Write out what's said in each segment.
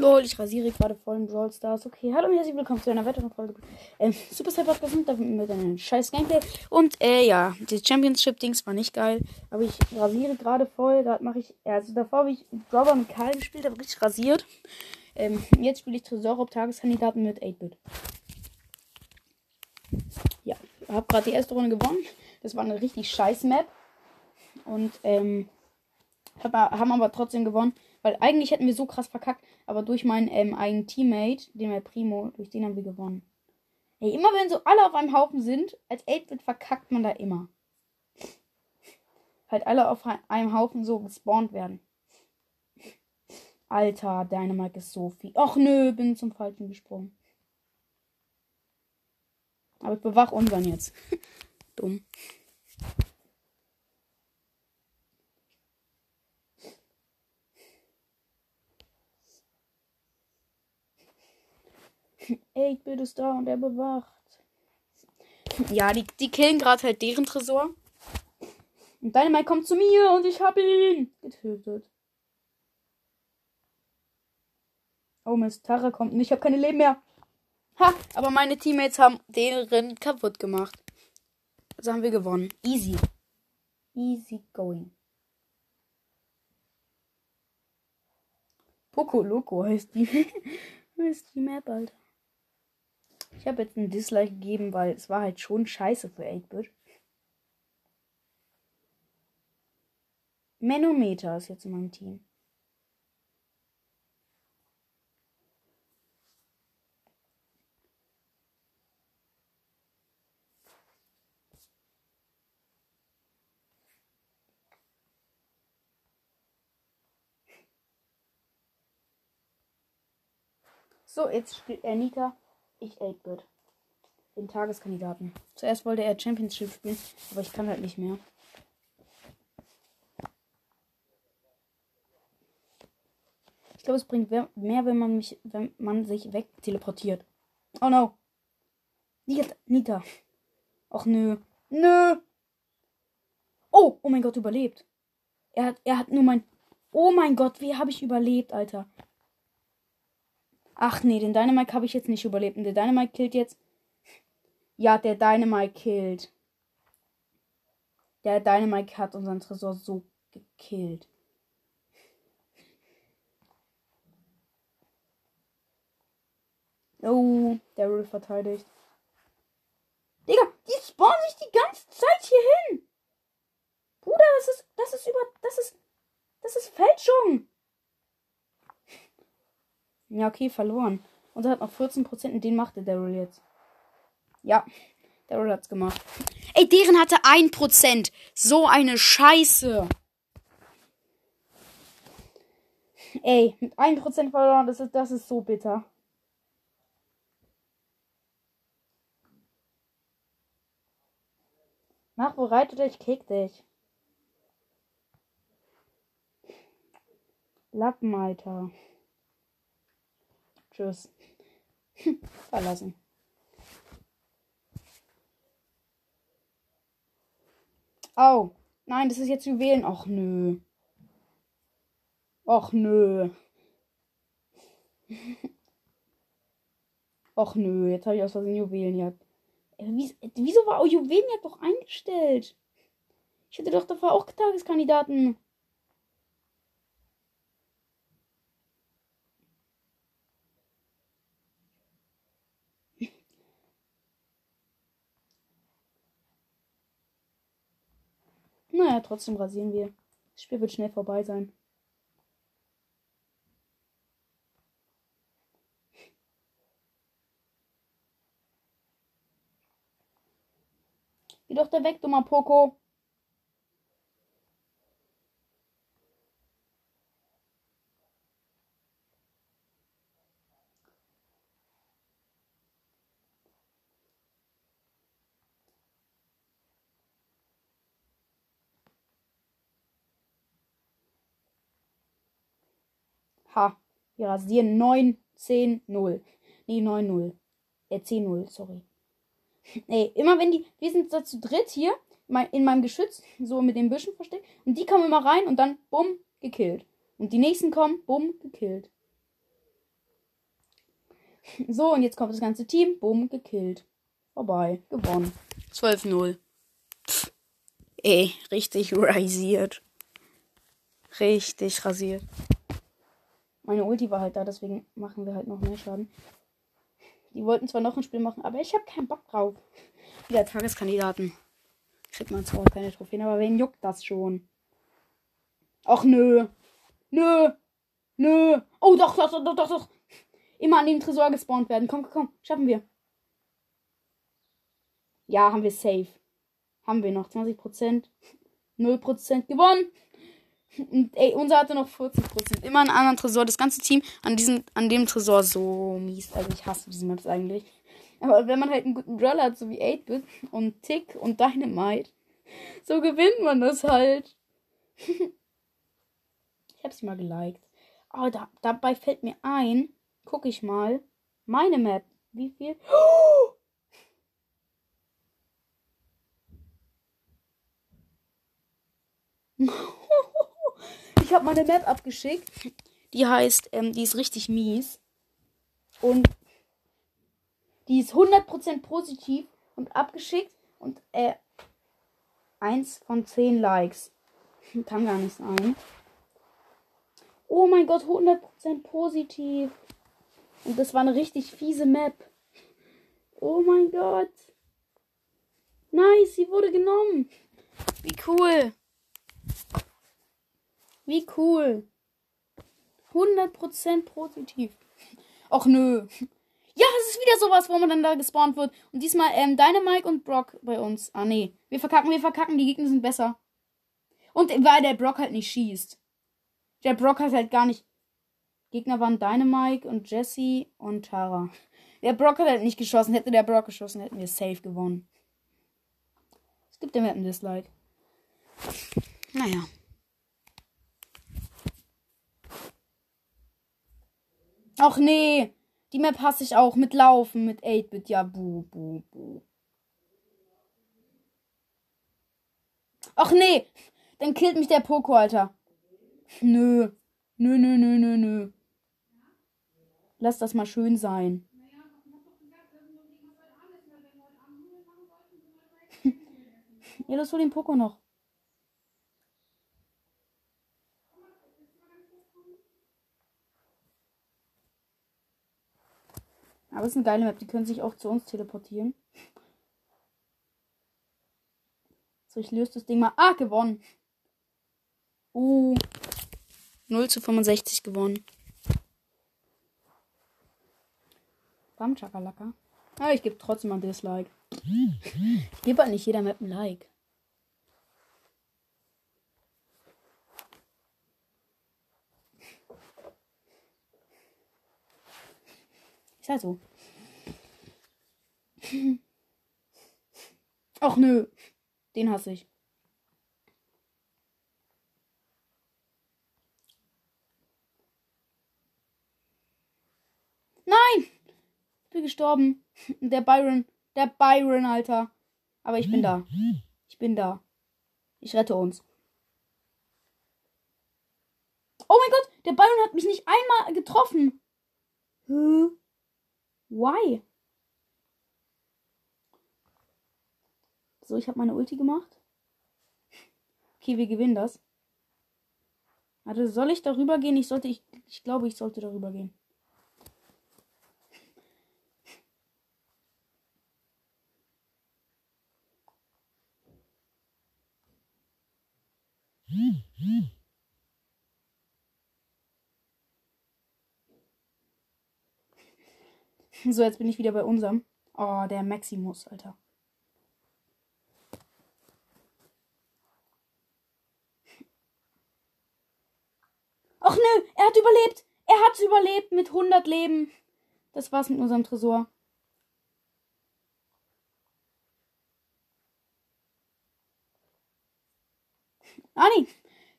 Lol, ich rasiere gerade voll in Brawl Stars. Okay, hallo und herzlich willkommen zu einer weiteren Folge. Ähm, Super Cyber Podcast mit einem scheiß Gameplay. Und, äh, ja, die Championship-Dings war nicht geil. Aber ich rasiere gerade voll. Gerade mache ich, also davor habe ich Dropper mit Karl gespielt, habe richtig rasiert. Ähm, jetzt spiele ich Tresor auf Tageskandidaten mit 8-Bit. Ja, habe gerade die erste Runde gewonnen. Das war eine richtig scheiß Map. Und, ähm, hab, haben aber trotzdem gewonnen. Weil eigentlich hätten wir so krass verkackt, aber durch meinen ähm, eigenen Teammate, den wir Primo, durch den haben wir gewonnen. Ey, immer wenn so alle auf einem Haufen sind, als 8-Bit verkackt man da immer. Halt alle auf einem Haufen so gespawnt werden. Alter, Dynamite ist so viel. Och nö, bin zum Falschen gesprungen. Aber ich bewach unseren jetzt. Dumm. Bin es da und er bewacht. Ja, die, die killen gerade halt deren Tresor. Und Dynamite kommt zu mir und ich hab ihn getötet. Oh Mist, Tara kommt und ich habe keine Leben mehr. Ha, aber meine Teammates haben deren kaputt gemacht. Also haben wir gewonnen. Easy. Easy going. Poco Loco heißt die. heißt die Map, Alter. Ich habe jetzt ein Dislike gegeben, weil es war halt schon scheiße für 8-Bit. Manometer ist jetzt in meinem Team. So, jetzt spielt Anita ich 8-Bit. Den Tageskandidaten. Zuerst wollte er Championship spielen, aber ich kann halt nicht mehr. Ich glaube, es bringt mehr, wenn man mich, wenn man sich wegteleportiert. Oh no. Nita. Och nö. Nö. Oh, oh mein Gott, überlebt. Er hat, er hat nur mein. Oh mein Gott, wie habe ich überlebt, Alter? Ach nee, den Dynamite habe ich jetzt nicht überlebt. Und der Dynamite killt jetzt. Ja, der Dynamite killt. Der Dynamite hat unseren Tresor so gekillt. Oh, der Rill verteidigt. Digga, die spawnen sich die ganze Zeit hier hin. Bruder, das ist, das ist über, das ist, das ist Fälschung. Ja, okay, verloren. Unser hat noch 14% und den machte Daryl jetzt. Ja, Daryl hat's gemacht. Ey, deren hatte 1%. So eine Scheiße. Ey, mit 1% verloren, das ist, das ist so bitter. Mach bereit oder ich kick dich. Lappen, Alter. Tschüss. Verlassen. Oh. Nein, das ist jetzt Juwelen. Och nö. Och nö. Och nö, jetzt habe ich aus Versehen Juwelenjagd. Äh, wieso war Juwelenjagd doch eingestellt? Ich hätte doch davor auch Tageskandidaten. Naja, trotzdem rasieren wir. Das Spiel wird schnell vorbei sein. Geh doch da weg, dummer Poco. Ha. Wir rasieren 9, 10, 0. Nee, 9, 0. Äh, 10, 0, sorry. Ey, immer wenn die. Wir sind da zu dritt hier in meinem Geschütz, so mit den Büschen versteckt. Und die kommen immer rein und dann bumm, gekillt. Und die nächsten kommen, bumm, gekillt. So, und jetzt kommt das ganze Team. Bumm, gekillt. Vorbei. Gewonnen. 12-0. Ey, richtig rasiert. Richtig rasiert. Meine Ulti war halt da, deswegen machen wir halt noch mehr Schaden. Die wollten zwar noch ein Spiel machen, aber ich habe keinen Bock drauf. Wieder Tageskandidaten. Kriegt man zwar keine Trophäen, aber wen juckt das schon? Ach nö. Nö. Nö. Oh doch, doch, doch, doch, doch. Immer an dem Tresor gespawnt werden. Komm, komm, komm. Schaffen wir. Ja, haben wir safe. Haben wir noch 20%. 0% gewonnen. Und ey, unser hatte noch 40%. Immer einen anderen Tresor. Das ganze Team an diesem, an dem Tresor so mies. Also ich hasse diese Maps eigentlich. Aber wenn man halt einen guten Brawler hat, so wie 8-Bit und Tick und Dynamite, so gewinnt man das halt. ich hab sie mal geliked. Oh, da, dabei fällt mir ein, guck ich mal, meine Map. Wie viel? Oh! Ich habe meine Map abgeschickt. Die heißt, ähm, die ist richtig mies. Und die ist 100% positiv und abgeschickt. Und äh, eins von 10 Likes. Kann gar nicht sein. Oh mein Gott, 100% positiv. Und das war eine richtig fiese Map. Oh mein Gott. Nice, sie wurde genommen. Wie cool. Wie cool. 100% positiv. Och nö. Ja, es ist wieder sowas, wo man dann da gespawnt wird. Und diesmal ähm, Dynamite und Brock bei uns. Ah, nee. Wir verkacken, wir verkacken. Die Gegner sind besser. Und weil der Brock halt nicht schießt. Der Brock hat halt gar nicht. Gegner waren Dynamite und Jesse und Tara. Der Brock hat halt nicht geschossen. Hätte der Brock geschossen, hätten wir safe gewonnen. Es gibt dem ein Dislike. Naja. Ach nee. Die Map hasse ich auch mit Laufen, mit 8-Bit. Ja, buh, buh, buh. Ach nee. Dann killt mich der Poco, Alter. Nö. Nö, nö, nö, nö, nö. Lass das mal schön sein. ja, das hol den Poco noch. Aber es ist eine geile Map. Die können sich auch zu uns teleportieren. So, ich löse das Ding mal. Ah, gewonnen. Uh. 0 zu 65 gewonnen. Bam, Chakalaka. Aber ich gebe trotzdem ein Dislike. Ich gebe halt nicht jeder Map ein Like. Ist halt so. Ach nö. Den hasse ich. Nein! Ich bin gestorben. Der Byron. Der Byron, Alter. Aber ich bin da. Ich bin da. Ich rette uns. Oh mein Gott, der Byron hat mich nicht einmal getroffen. Why? So, ich habe meine Ulti gemacht. Okay, wir gewinnen das. Also soll ich darüber gehen? Ich sollte, ich, ich glaube, ich sollte darüber gehen. So, jetzt bin ich wieder bei unserem. Oh, der Maximus, Alter. Ach nö, er hat überlebt. Er hat überlebt mit 100 Leben. Das war's mit unserem Tresor. Ah nee,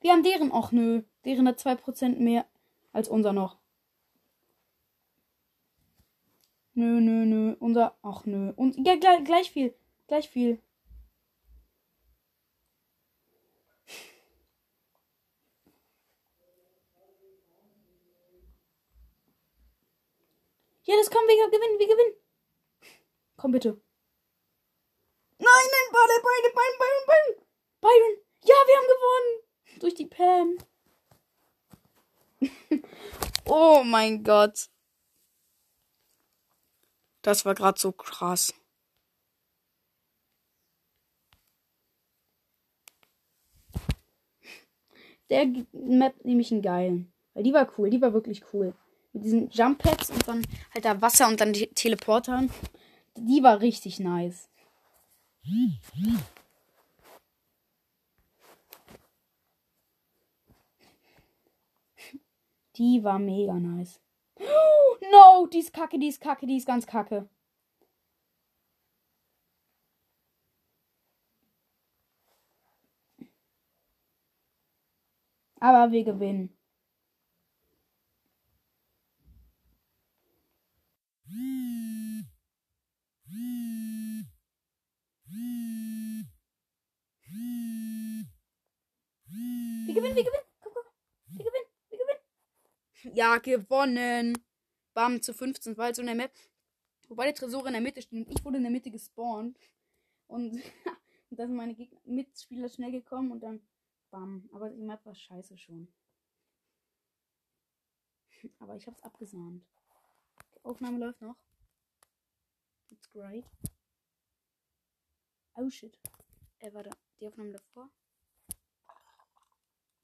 wir haben deren. Ach nö, deren hat 2% mehr als unser noch. Nö, nö, nö. Unser. Ach nö. Und ja, gleich, gleich viel. Gleich viel. Ja, das kommen wir gewinnen, wir gewinnen. Komm bitte. Nein, nein, beide, beide, beide, beide, beide. Byron. Ja, wir haben gewonnen. Durch die Pam. oh mein Gott. Das war gerade so krass. Der Map nehme ich einen geilen. Weil die war cool, die war wirklich cool. Mit diesen Jump Pads und dann halt da Wasser und dann die Teleportern. Die war richtig nice. Die war mega nice. No, die ist kacke, die ist kacke, die ist ganz kacke. Aber wir gewinnen. Wir gewinnen, wir gewinnen. Komm, komm. Wir gewinnen, wir gewinnen. Ja, gewonnen. Bam, zu 15. War halt so in der Map. Wobei der Tresor in der Mitte steht. Ich wurde in der Mitte gespawnt. Und, und da sind meine Gegner Mitspieler schnell gekommen und dann bam. Aber die Map war scheiße schon. Aber ich hab's abgesahnt. Die Aufnahme läuft noch. It's great. Oh shit. Äh, warte. Die Aufnahme davor.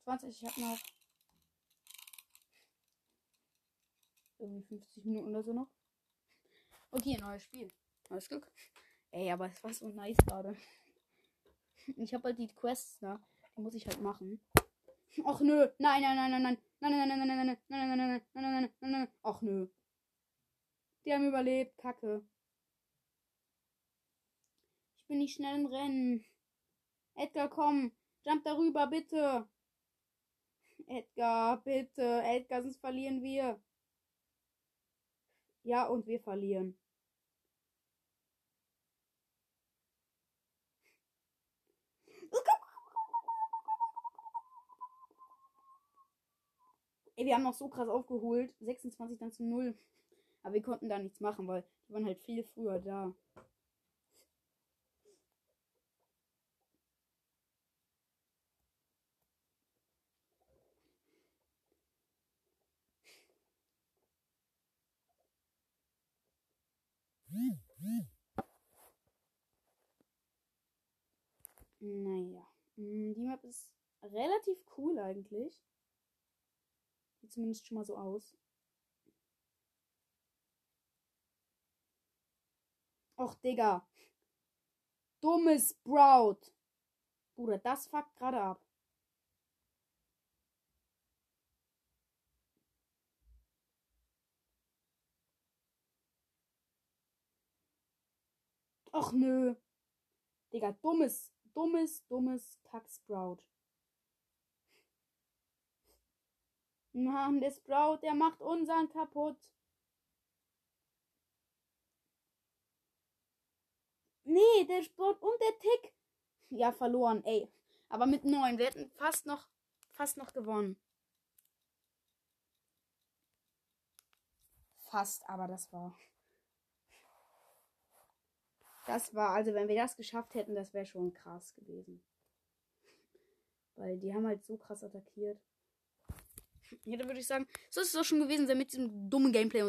20, ich hab noch irgendwie 50 Minuten oder so noch. Okay, neues Spiel. Neues Glück. Ey, aber es war so nice gerade. Ich habe halt die Quests, ne? Die muss ich halt machen. Ach nö. Nein, nein, nein, nein, nein. Nein, nein, nein, nein, nein, nein, nein, nein, nein, nein, nein, nein, nein, nein. Ach nö. Die haben überlebt. Kacke. Ich bin nicht schnell im Rennen. Edgar, komm. Jump darüber, bitte. Edgar, bitte. Edgar, sonst verlieren wir. Ja, und wir verlieren. Ey, wir haben noch so krass aufgeholt. 26 dann zu 0. Aber wir konnten da nichts machen, weil die waren halt viel früher da. Naja. Mm, die Map ist relativ cool eigentlich. Sieht zumindest schon mal so aus. Och, Digga. Dummes Sprout. Bruder, das fuckt gerade ab. Och nö. Digga, dummes, dummes, dummes Kack-Sprout. Mann, der Sprout, der macht unseren kaputt. Nee, der Sprout und der Tick. Ja, verloren, ey. Aber mit neun. Wir hätten fast noch, fast noch gewonnen. Fast, aber das war. Das war, also wenn wir das geschafft hätten, das wäre schon krass gewesen. Weil die haben halt so krass attackiert. Ja, dann würde ich sagen, so ist es auch schon gewesen mit diesem dummen Gameplay.